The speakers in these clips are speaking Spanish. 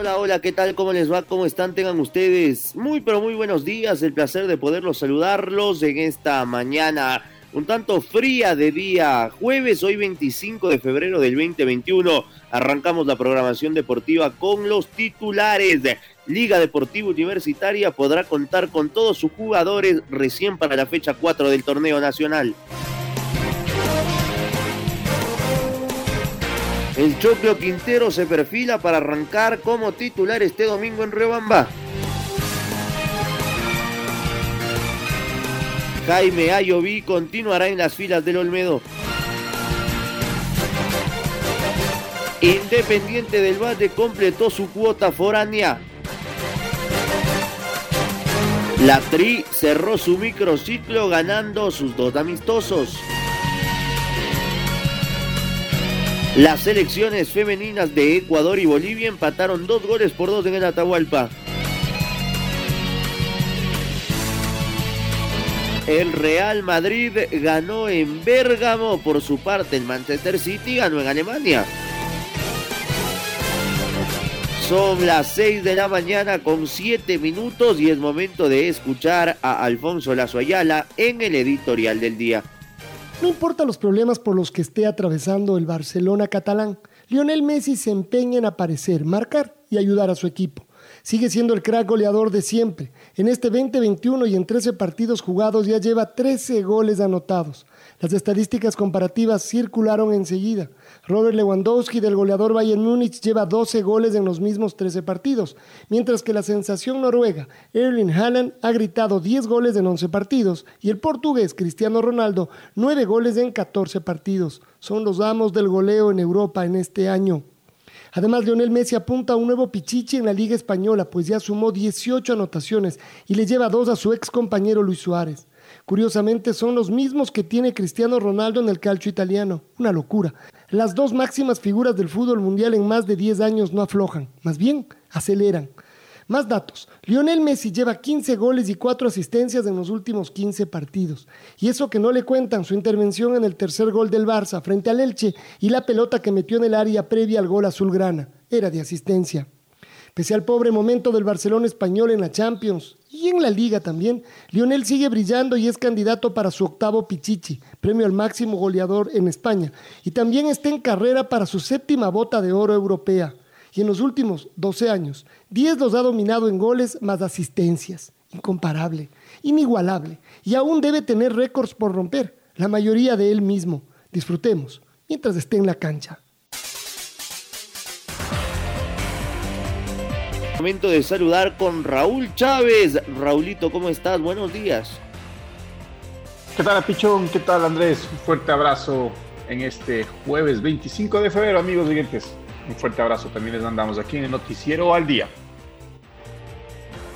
Hola, hola, ¿qué tal? ¿Cómo les va? ¿Cómo están? Tengan ustedes muy, pero muy buenos días. El placer de poderlos saludarlos en esta mañana un tanto fría de día jueves, hoy 25 de febrero del 2021. Arrancamos la programación deportiva con los titulares. Liga Deportiva Universitaria podrá contar con todos sus jugadores recién para la fecha 4 del torneo nacional. El Choclo Quintero se perfila para arrancar como titular este domingo en Rebamba. Jaime Ayoví continuará en las filas del Olmedo. Independiente del Valle completó su cuota foránea. La Tri cerró su microciclo ganando sus dos amistosos. Las selecciones femeninas de Ecuador y Bolivia empataron dos goles por dos en el Atahualpa. El Real Madrid ganó en Bérgamo, por su parte el Manchester City ganó en Alemania. Son las 6 de la mañana con 7 minutos y es momento de escuchar a Alfonso Lazo Ayala en el editorial del día. No importa los problemas por los que esté atravesando el Barcelona catalán, Lionel Messi se empeña en aparecer, marcar y ayudar a su equipo. Sigue siendo el crack goleador de siempre. En este 2021 y en 13 partidos jugados ya lleva 13 goles anotados. Las estadísticas comparativas circularon enseguida. Robert Lewandowski del goleador Bayern Múnich lleva 12 goles en los mismos 13 partidos, mientras que la sensación noruega Erling Haaland ha gritado 10 goles en 11 partidos y el portugués Cristiano Ronaldo 9 goles en 14 partidos. Son los amos del goleo en Europa en este año. Además, Lionel Messi apunta a un nuevo pichichi en la Liga Española, pues ya sumó 18 anotaciones y le lleva dos a su ex compañero Luis Suárez. Curiosamente son los mismos que tiene Cristiano Ronaldo en el calcio italiano. Una locura. Las dos máximas figuras del fútbol mundial en más de 10 años no aflojan, más bien aceleran. Más datos. Lionel Messi lleva 15 goles y 4 asistencias en los últimos 15 partidos. Y eso que no le cuentan su intervención en el tercer gol del Barça frente al Elche y la pelota que metió en el área previa al gol azulgrana. Era de asistencia. Pese al pobre momento del Barcelona español en la Champions y en la Liga también, Lionel sigue brillando y es candidato para su octavo Pichichi, premio al máximo goleador en España, y también está en carrera para su séptima bota de oro europea. Y en los últimos 12 años, 10 los ha dominado en goles más asistencias. Incomparable, inigualable, y aún debe tener récords por romper, la mayoría de él mismo. Disfrutemos mientras esté en la cancha. Momento de saludar con Raúl Chávez. Raulito, ¿cómo estás? Buenos días. ¿Qué tal, Pichón? ¿Qué tal, Andrés? Un fuerte abrazo en este jueves 25 de febrero, amigos siguientes. Un fuerte abrazo también les mandamos aquí en el Noticiero al Día.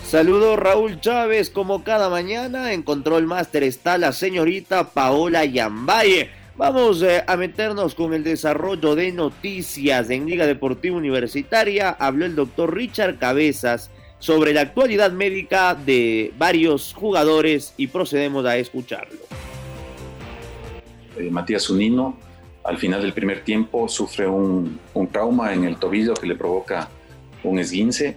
Saludo Raúl Chávez, como cada mañana en Control Master está la señorita Paola Yambaye Vamos eh, a meternos con el desarrollo de noticias en Liga Deportiva Universitaria. Habló el doctor Richard Cabezas sobre la actualidad médica de varios jugadores y procedemos a escucharlo. Eh, Matías Unino, al final del primer tiempo, sufre un, trauma en el tobillo que le provoca un esguince.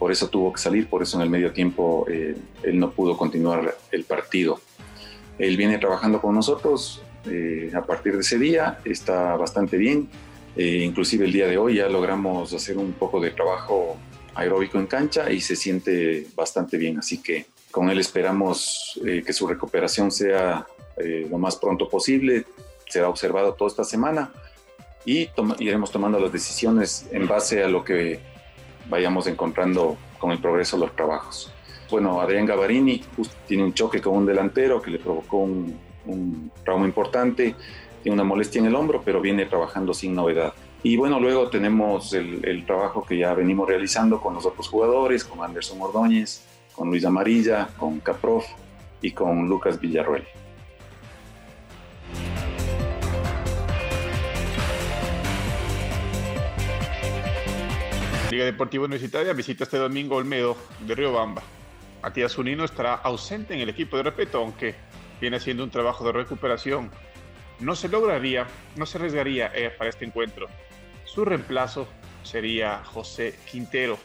Por eso tuvo que salir, por eso en el medio tiempo eh, él no pudo continuar el partido. Él viene trabajando con nosotros, eh, a partir de ese día está bastante bien. Eh, inclusive el día de hoy ya logramos hacer un poco de trabajo aeróbico en cancha y se siente bastante bien. Así que con él esperamos eh, que su recuperación sea lo más pronto posible. Será observado toda esta semana y iremos tomando las decisiones en base a lo que vayamos encontrando con el progreso de los trabajos. Bueno, Adrián Gavarini tiene un choque con un delantero que le provocó un, un trauma importante, tiene una molestia en el hombro, pero viene trabajando sin novedad. Y bueno, luego tenemos el, trabajo que ya venimos realizando con los otros jugadores, con Anderson Ordóñez, con Luis Amarilla, con Caprof y con Lucas Villarruel. Liga Deportiva Universitaria visita este domingo Olmedo de Río Bamba. Matías Unino estará ausente en el equipo de respeto, aunque viene haciendo un trabajo de recuperación. No se lograría, no se arriesgaría eh, para este encuentro. Su reemplazo sería José Quintero.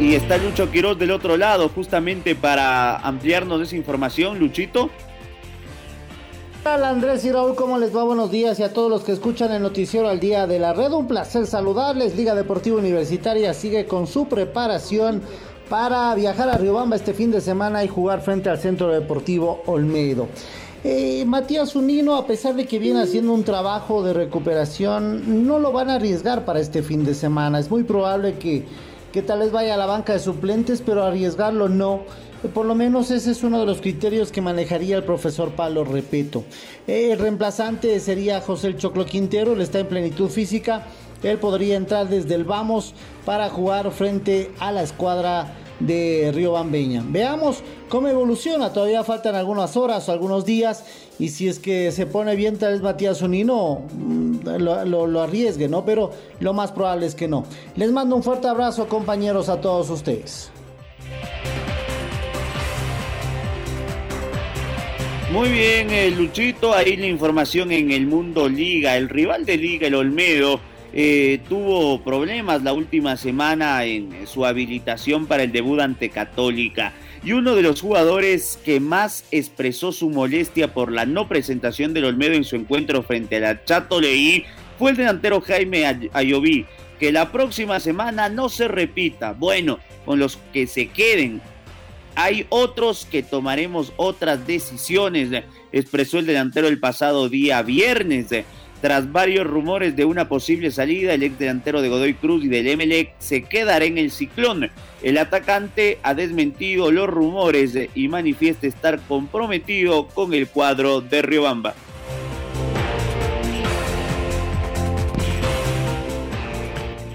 Y está Lucho Quiroz del otro lado, justamente para ampliarnos esa información. Luchito. Hola Andrés y Raúl, ¿cómo les va? Buenos días y a todos los que escuchan el noticiero al día de la red. Un placer saludarles. Liga Deportiva Universitaria sigue con su preparación para viajar a Riobamba este fin de semana y jugar frente al Centro Deportivo Olmedo. Eh, Matías Unino, a pesar de que viene haciendo un trabajo de recuperación, no lo van a arriesgar para este fin de semana. Es muy probable que, que tal vez vaya a la banca de suplentes, pero arriesgarlo no por lo menos ese es uno de los criterios que manejaría el profesor Palo Repeto. El reemplazante sería José Choclo Quintero, él está en plenitud física. Él podría entrar desde el Vamos para jugar frente a la escuadra de Río Bambeña. Veamos cómo evoluciona. Todavía faltan algunas horas o algunos días. Y si es que se pone bien, tal vez Matías Unino mm, lo, arriesgue, ¿no? Pero lo más probable es que no. Les mando un fuerte abrazo, compañeros, a todos ustedes. Muy bien, eh, Luchito, ahí la información en el mundo Liga. El rival de Liga, el Olmedo, eh, tuvo problemas la última semana en su habilitación para el debut ante Católica. Y uno de los jugadores que más expresó su molestia por la no presentación del Olmedo en su encuentro frente a la Chato Leí fue el delantero Jaime Ayoví. Que la próxima semana no se repita. Bueno, con los que se queden hay otros que tomaremos otras decisiones, expresó el delantero el pasado día viernes. Tras varios rumores de una posible salida, el ex delantero de Godoy Cruz y del Emelec se quedará en el ciclón. El atacante ha desmentido los rumores y manifiesta estar comprometido con el cuadro de Riobamba.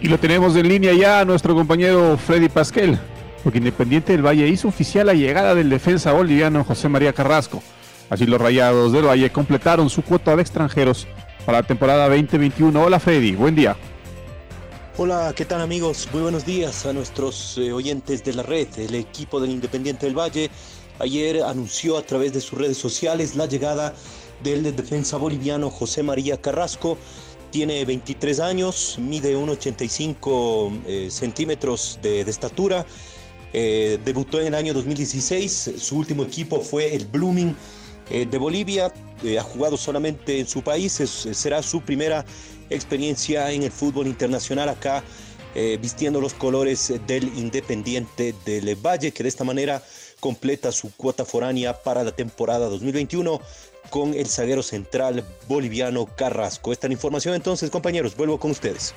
Y lo tenemos en línea ya nuestro compañero Freddy Pasquel porque Independiente del Valle hizo oficial la llegada del defensa boliviano José María Carrasco. Así los Rayados del Valle completaron su cuota de extranjeros para la temporada 2021. Hola Freddy, buen día. Hola, ¿qué tal amigos? Muy buenos días a nuestros eh, oyentes de la red. El equipo del Independiente del Valle ayer anunció a través de sus redes sociales la llegada del defensa boliviano José María Carrasco. Tiene 23 años, mide 1,85 eh, centímetros de, estatura eh, debutó en el año 2016, su último equipo fue el Blooming de Bolivia, eh, ha jugado solamente en su país, será su primera experiencia en el fútbol internacional acá, vistiendo los colores del Independiente del Valle, que de esta manera completa su cuota foránea para la temporada 2021 con el zaguero central boliviano Carrasco. Esta información entonces, compañeros, vuelvo con ustedes.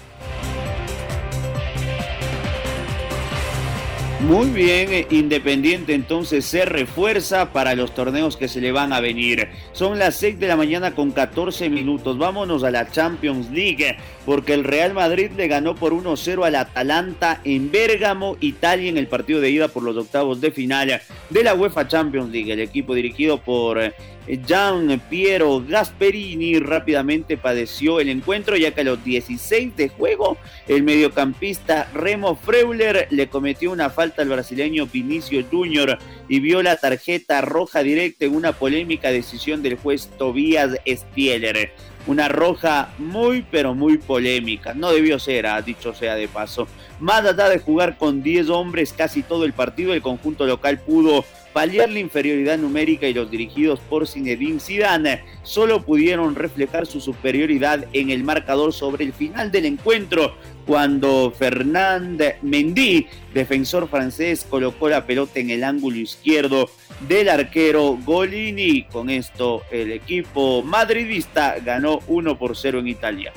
Muy bien, eh, Independiente entonces se refuerza para los torneos que se le van a venir. Son las 6 de la mañana con 14 minutos. Vámonos a la Champions League porque el Real Madrid le ganó por 1-0 al Atalanta en Bérgamo, Italia, en el partido de ida por los octavos de final de la UEFA Champions League. El equipo dirigido por eh, Gian Piero Gasperini rápidamente padeció el encuentro ya que a los 16 de juego el mediocampista Remo Freuler le cometió una falta al brasileño Vinicio Junior y vio la tarjeta roja directa en una polémica decisión del juez Tobias Spieler. Una roja muy pero muy polémica. No debió ser, ha dicho sea de paso. Más allá de jugar con 10 hombres casi todo el partido, el conjunto local pudo paliar la inferioridad numérica y los dirigidos por Zinedine Zidane solo pudieron reflejar su superioridad en el marcador sobre el final del encuentro cuando Fernand Mendy, defensor francés, colocó la pelota en el ángulo izquierdo del arquero Golini. Con esto el equipo madridista ganó 1 por 0 en Italia.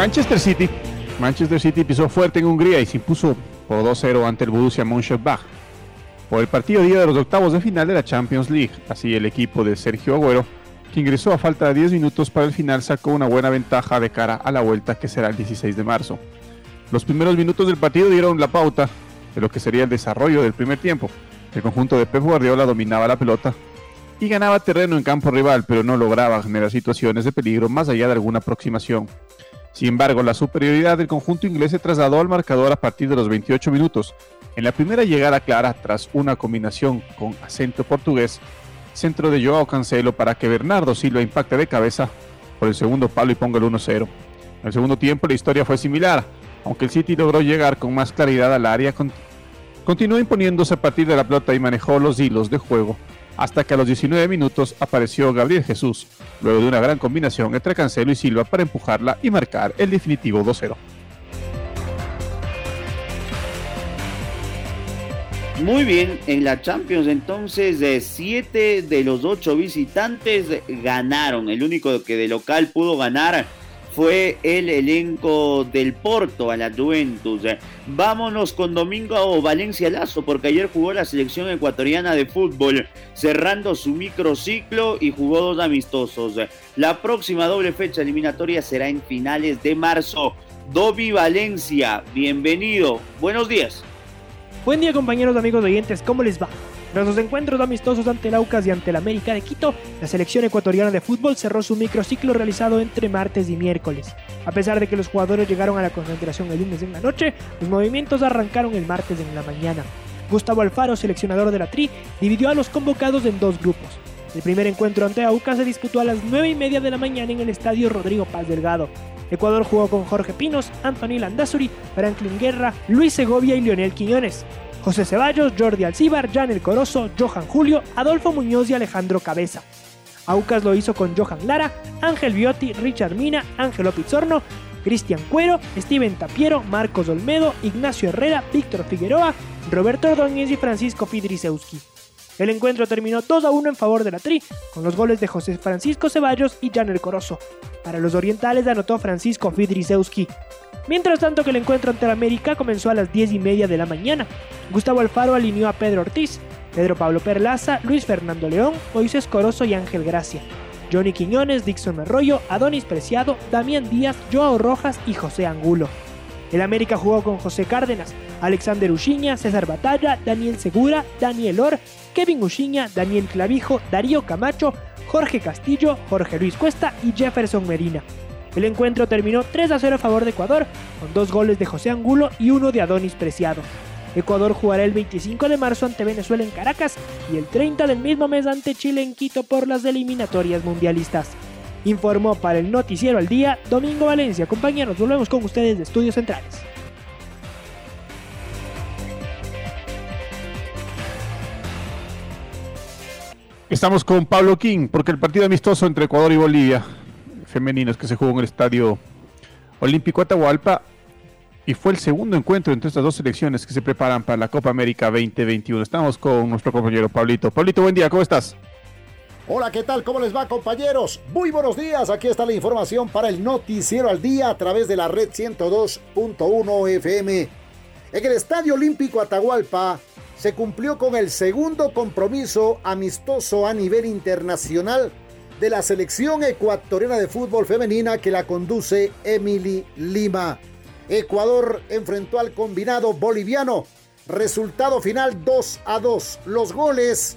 Manchester City. Manchester City pisó fuerte en Hungría y se impuso por 2-0 ante el Borussia Mönchengladbach. Por el partido día de los octavos de final de la Champions League, así el equipo de Sergio Agüero, que ingresó a falta de 10 minutos para el final, sacó una buena ventaja de cara a la vuelta que será el 16 de marzo. Los primeros minutos del partido dieron la pauta de lo que sería el desarrollo del primer tiempo. El conjunto de Pep Guardiola dominaba la pelota y ganaba terreno en campo rival, pero no lograba generar situaciones de peligro más allá de alguna aproximación. Sin embargo, la superioridad del conjunto inglés se trasladó al marcador a partir de los 28 minutos. En la primera llegada clara, tras una combinación con acento portugués, centro de Joao Cancelo para que Bernardo Silva impacte de cabeza por el segundo palo y ponga el 1-0. En el segundo tiempo la historia fue similar, aunque el City logró llegar con más claridad al área, continuó imponiéndose a partir de la pelota y manejó los hilos de juego hasta que a los 19 minutos apareció Gabriel Jesús, luego de una gran combinación entre Cancelo y Silva para empujarla y marcar el definitivo 2-0. Muy bien, en la Champions entonces de 7 de los 8 visitantes ganaron. El único que de local pudo ganar fue el elenco del Porto a la Juventus. Vámonos con Domingo Valencia Lazo, porque ayer jugó la selección ecuatoriana de fútbol, cerrando su microciclo y jugó dos amistosos. La próxima doble fecha eliminatoria será en finales de marzo. Dobi Valencia, bienvenido. Buenos días. Buen día compañeros, amigos oyentes, ¿cómo les va? Tras los encuentros amistosos ante el Aucas y ante el América de Quito, la selección ecuatoriana de fútbol cerró su microciclo realizado entre martes y miércoles. A pesar de que los jugadores llegaron a la concentración el lunes en la noche, los movimientos arrancaron el martes en la mañana. Gustavo Alfaro, seleccionador de la Tri, dividió a los convocados en dos grupos. El primer encuentro ante Aucas se disputó a las 9 y media de la mañana en el estadio Rodrigo Paz Delgado. Ecuador jugó con Jorge Pinos, Anthony Landazuri, Franklin Guerra, Luis Segovia y Lionel Quiñones. José Ceballos, Jordi Alcíbar, Jan El Corozo, Johan Julio, Adolfo Muñoz y Alejandro Cabeza. Aucas lo hizo con Johan Lara, Ángel Biotti, Richard Mina, Ángelo Pizzorno, Cristian Cuero, Steven Tapiero, Marcos Olmedo, Ignacio Herrera, Víctor Figueroa, Roberto Ordóñez y Francisco Pidrisewski. El encuentro terminó 2 a 1 en favor de la Tri, con los goles de José Francisco Ceballos y Jan El Corozo. Para los orientales anotó Francisco Fidrisewski. Mientras tanto que el encuentro ante América comenzó a las 10 y media de la mañana. Gustavo Alfaro alineó a Pedro Ortiz, Pedro Pablo Perlaza, Luis Fernando León, Moisés Corozo y Ángel Gracia. Johnny Quiñones, Dixon Arroyo, Adonis Preciado, Damián Díaz, Joao Rojas y José Angulo. El América jugó con José Cárdenas, Alexander Uchiña, César Batalla, Daniel Segura, Daniel Or, Kevin Uchiña, Daniel Clavijo, Darío Camacho, Jorge Castillo, Jorge Luis Cuesta y Jefferson Medina. El encuentro terminó 3 a 0 a favor de Ecuador, con dos goles de José Angulo y uno de Adonis Preciado. Ecuador jugará el 25 de marzo ante Venezuela en Caracas y el 30 del mismo mes ante Chile en Quito por las eliminatorias mundialistas. Informó para el Noticiero al Día Domingo Valencia. Compañeros, volvemos con ustedes de Estudios Centrales. Estamos con Pablo King, porque el partido amistoso entre Ecuador y Bolivia, femeninos que se jugó en el Estadio Olímpico Atahualpa, y fue el segundo encuentro entre estas dos selecciones que se preparan para la Copa América 2021. Estamos con nuestro compañero Pablito. Pablito, buen día, ¿cómo estás? Hola, ¿qué tal? ¿Cómo les va, compañeros? Muy buenos días. Aquí está la información para el Noticiero al Día a través de la red 102.1 FM. En el Estadio Olímpico Atahualpa se cumplió con el segundo compromiso amistoso a nivel internacional de la selección ecuatoriana de fútbol femenina que la conduce Emily Lima. Ecuador enfrentó al combinado boliviano. Resultado final 2 a 2. Los goles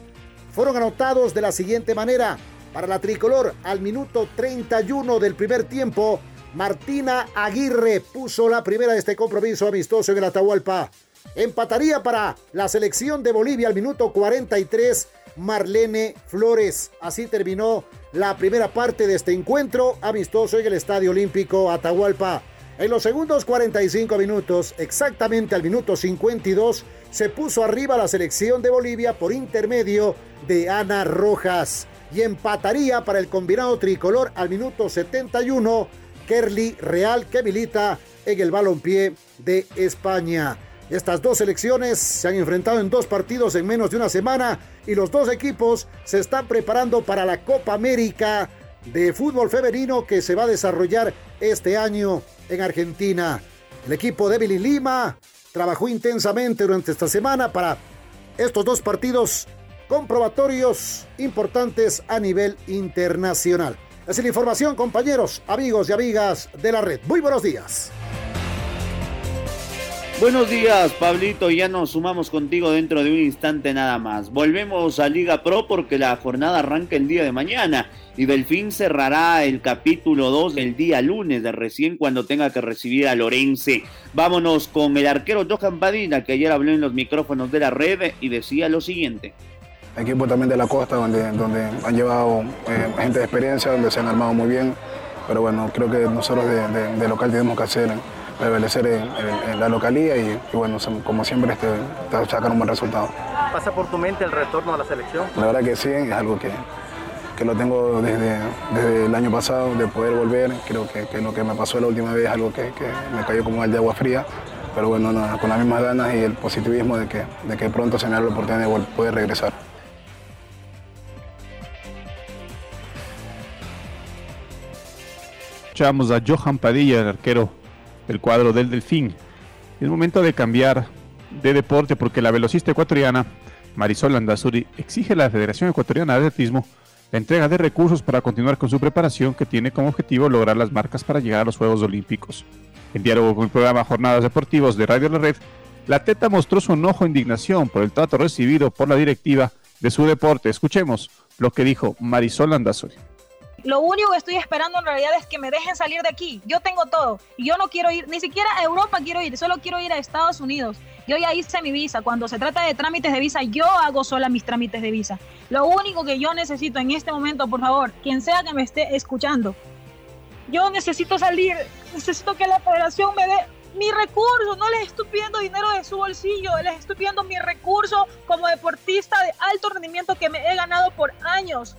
fueron anotados de la siguiente manera. Para la tricolor, al minuto 31 del primer tiempo, Martina Aguirre puso la primera de este compromiso amistoso en el Atahualpa. Empataría para la selección de Bolivia al minuto 43 Marlene Flores. Así terminó la primera parte de este encuentro amistoso en el Estadio Olímpico Atahualpa. En los segundos 45 minutos, exactamente al minuto 52, se puso arriba la selección de Bolivia por intermedio de Ana Rojas y empataría para el combinado tricolor al minuto 71 Kerly Real que milita en el balompié de España. Estas dos selecciones se han enfrentado en dos partidos en menos de una semana y los dos equipos se están preparando para la Copa América de fútbol femenino que se va a desarrollar este año en Argentina. El equipo de Billy Lima trabajó intensamente durante esta semana para estos dos partidos comprobatorios importantes a nivel internacional. Es la información, compañeros, amigos y amigas de la red. Muy buenos días. Buenos días, Pablito. Ya nos sumamos contigo dentro de un instante nada más. Volvemos a Liga Pro porque la jornada arranca el día de mañana y Delfín cerrará el capítulo 2 el día lunes de recién cuando tenga que recibir a Lorense. Vámonos con el arquero Johan Padina que ayer habló en los micrófonos de la red y decía lo siguiente. Equipo también de la costa donde, donde han llevado eh, gente de experiencia, donde se han armado muy bien, pero bueno, creo que nosotros de local tenemos que hacer prevalecer en, la localía y, bueno, como siempre este, sacar un buen resultado. ¿Pasa por tu mente el retorno a la selección? La verdad que sí, es algo que, que lo tengo desde, desde, el año pasado, de poder volver. Creo que, que, lo que me pasó la última vez es algo que, me cayó como el de agua fría. Pero bueno, con las mismas ganas y el positivismo de que, de que pronto se me da la oportunidad de poder regresar. Escuchamos a Johan Padilla, el arquero el cuadro del Delfín. Es momento de cambiar de deporte porque la velocista ecuatoriana Marisol Andazuri exige a la Federación Ecuatoriana de Atletismo la entrega de recursos para continuar con su preparación que tiene como objetivo lograr las marcas para llegar a los Juegos Olímpicos. En diálogo con el programa Jornadas Deportivos de Radio La Red, la Teta mostró su enojo e indignación por el trato recibido por la directiva de su deporte. Escuchemos lo que dijo Marisol Andazuri. Lo único que estoy esperando en realidad es que me dejen salir de aquí. Yo tengo todo. Yo no quiero ir, ni siquiera a Europa quiero ir, solo quiero ir a Estados Unidos. Yo ya hice mi visa. Cuando se trata de trámites de visa, yo hago sola mis trámites de visa. Lo único que yo necesito en este momento, por favor, quien sea que me esté escuchando, yo necesito salir. Necesito que la federación me dé mi recurso. No les estoy pidiendo dinero de su bolsillo, les estoy pidiendo mi recurso como deportista de alto rendimiento que me he ganado por años.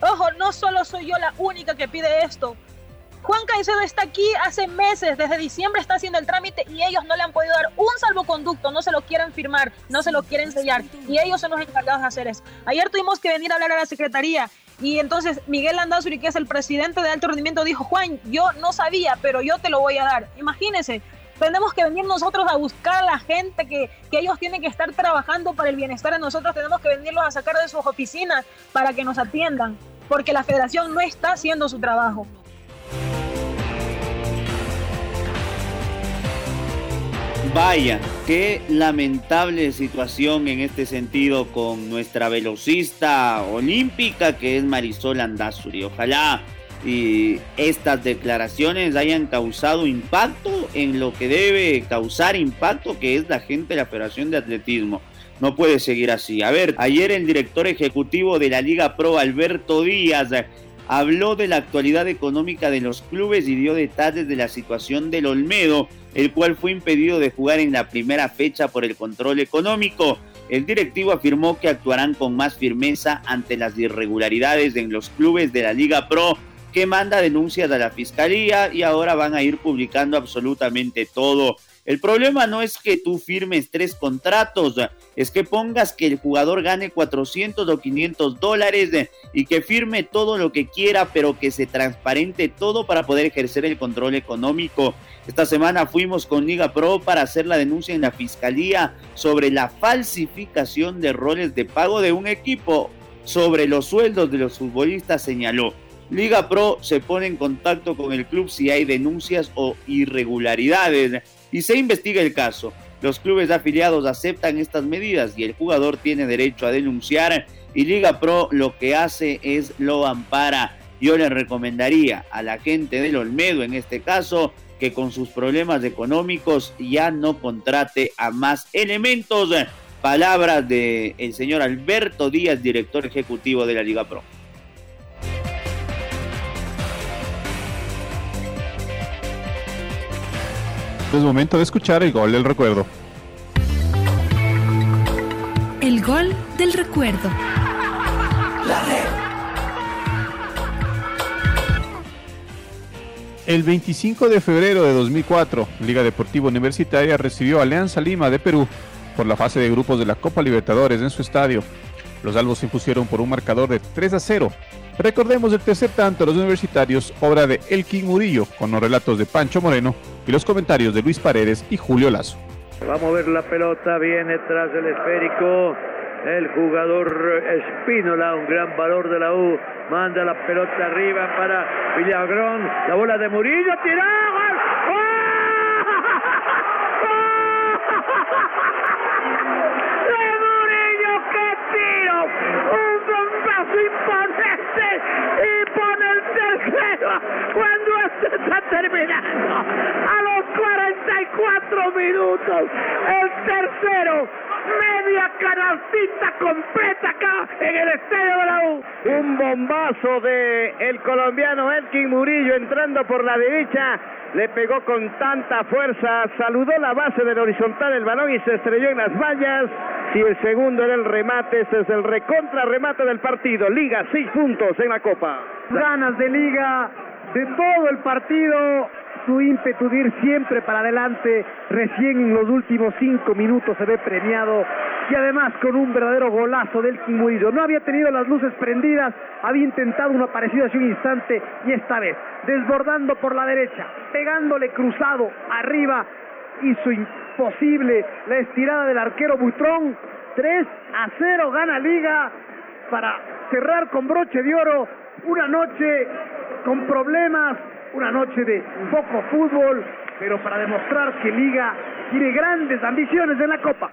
Ojo, no solo soy yo la única que pide esto. Juan Caicedo está aquí hace meses, desde diciembre está haciendo el trámite y ellos no le han podido dar un salvoconducto, no se lo quieren firmar, no se lo quieren sellar y ellos son los encargados de hacer eso. Ayer tuvimos que venir a hablar a la secretaría y entonces Miguel Landazuri, que es el presidente de alto rendimiento, dijo, Juan, yo no sabía, pero yo te lo voy a dar. Imagínense, tenemos que venir nosotros a buscar a la gente que, que, ellos tienen que estar trabajando para el bienestar de nosotros, tenemos que venirlos a sacar de sus oficinas para que nos atiendan porque la federación no está haciendo su trabajo. Vaya, qué lamentable situación en este sentido con nuestra velocista olímpica que es Marisol Andazuri. Ojalá y estas declaraciones hayan causado impacto en lo que debe causar impacto, que es la gente de la Federación de Atletismo. No puede seguir así. A ver, ayer el director ejecutivo de la Liga Pro, Alberto Díaz, habló de la actualidad económica de los clubes y dio detalles de la situación del Olmedo, el cual fue impedido de jugar en la primera fecha por el control económico. El directivo afirmó que actuarán con más firmeza ante las irregularidades en los clubes de la Liga Pro, que manda denuncias a la fiscalía y ahora van a ir publicando absolutamente todo. El problema no es que tú firmes tres contratos, es que pongas que el jugador gane 400 o 500 dólares y que firme todo lo que quiera, pero que se transparente todo para poder ejercer el control económico. Esta semana fuimos con Liga Pro para hacer la denuncia en la fiscalía sobre la falsificación de roles de pago de un equipo sobre los sueldos de los futbolistas, señaló. Liga Pro se pone en contacto con el club si hay denuncias o irregularidades y se investiga el caso. Los clubes afiliados aceptan estas medidas y el jugador tiene derecho a denunciar y Liga Pro lo que hace es lo ampara. Yo le recomendaría a la gente del Olmedo en este caso que con sus problemas económicos ya no contrate a más elementos Palabras del el señor Alberto Díaz, director ejecutivo de la Liga Pro. Es momento de escuchar el gol del recuerdo. El gol del recuerdo. El 25 de febrero de 2004, Liga Deportiva Universitaria recibió a Alianza Lima de Perú por la fase de grupos de la Copa Libertadores en su estadio. Los albos se impusieron por un marcador de 3 a 0. Recordemos el tercer tanto de los universitarios, obra de Elkin Murillo, con los relatos de Pancho Moreno y los comentarios de Luis Paredes y Julio Lazo. Vamos a ver la pelota, viene tras el esférico. El jugador Espínola, un gran valor de la U, manda la pelota arriba para Villagrón. La bola de Murillo, tiró, gol. ¡De Murillo, qué tiro! Un bombazo y pone el tercero cuando esto está terminando. A los 44 minutos, el tercero media canalcita completa acá en el estadio de la U. Un bombazo de el colombiano Elkin Murillo entrando por la derecha. Le pegó con tanta fuerza, saludó la base del horizontal el balón y se estrelló en las vallas. Y el segundo era el remate, este es el recontra remate del partido. Liga, seis puntos en la Copa. Ganas de liga de todo el partido su ímpetu de ir siempre para adelante, recién en los últimos cinco minutos se ve premiado y además con un verdadero golazo del Murillo. No había tenido las luces prendidas, había intentado uno parecido hace un instante y esta vez desbordando por la derecha, pegándole cruzado arriba, hizo imposible la estirada del arquero Butrón. 3 a 0 gana Liga para cerrar con broche de oro una noche con problemas una noche de poco fútbol, pero para demostrar que Liga tiene grandes ambiciones en la Copa.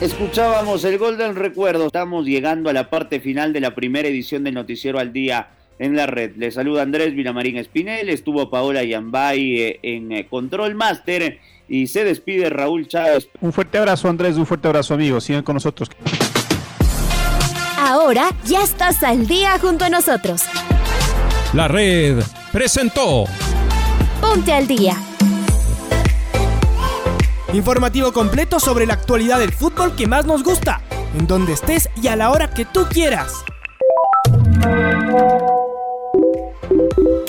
Escuchábamos el gol del recuerdo. Estamos llegando a la parte final de la primera edición del Noticiero al Día en la red. Le saluda Andrés Vilamarín Espinel, estuvo Paola Yambay eh, en eh, Control Master y se despide Raúl Chávez. Un fuerte abrazo Andrés, un fuerte abrazo amigos, sigan con nosotros. Ahora ya estás al día junto a nosotros. La red presentó Ponte al día. Informativo completo sobre la actualidad del fútbol que más nos gusta, en donde estés y a la hora que tú quieras.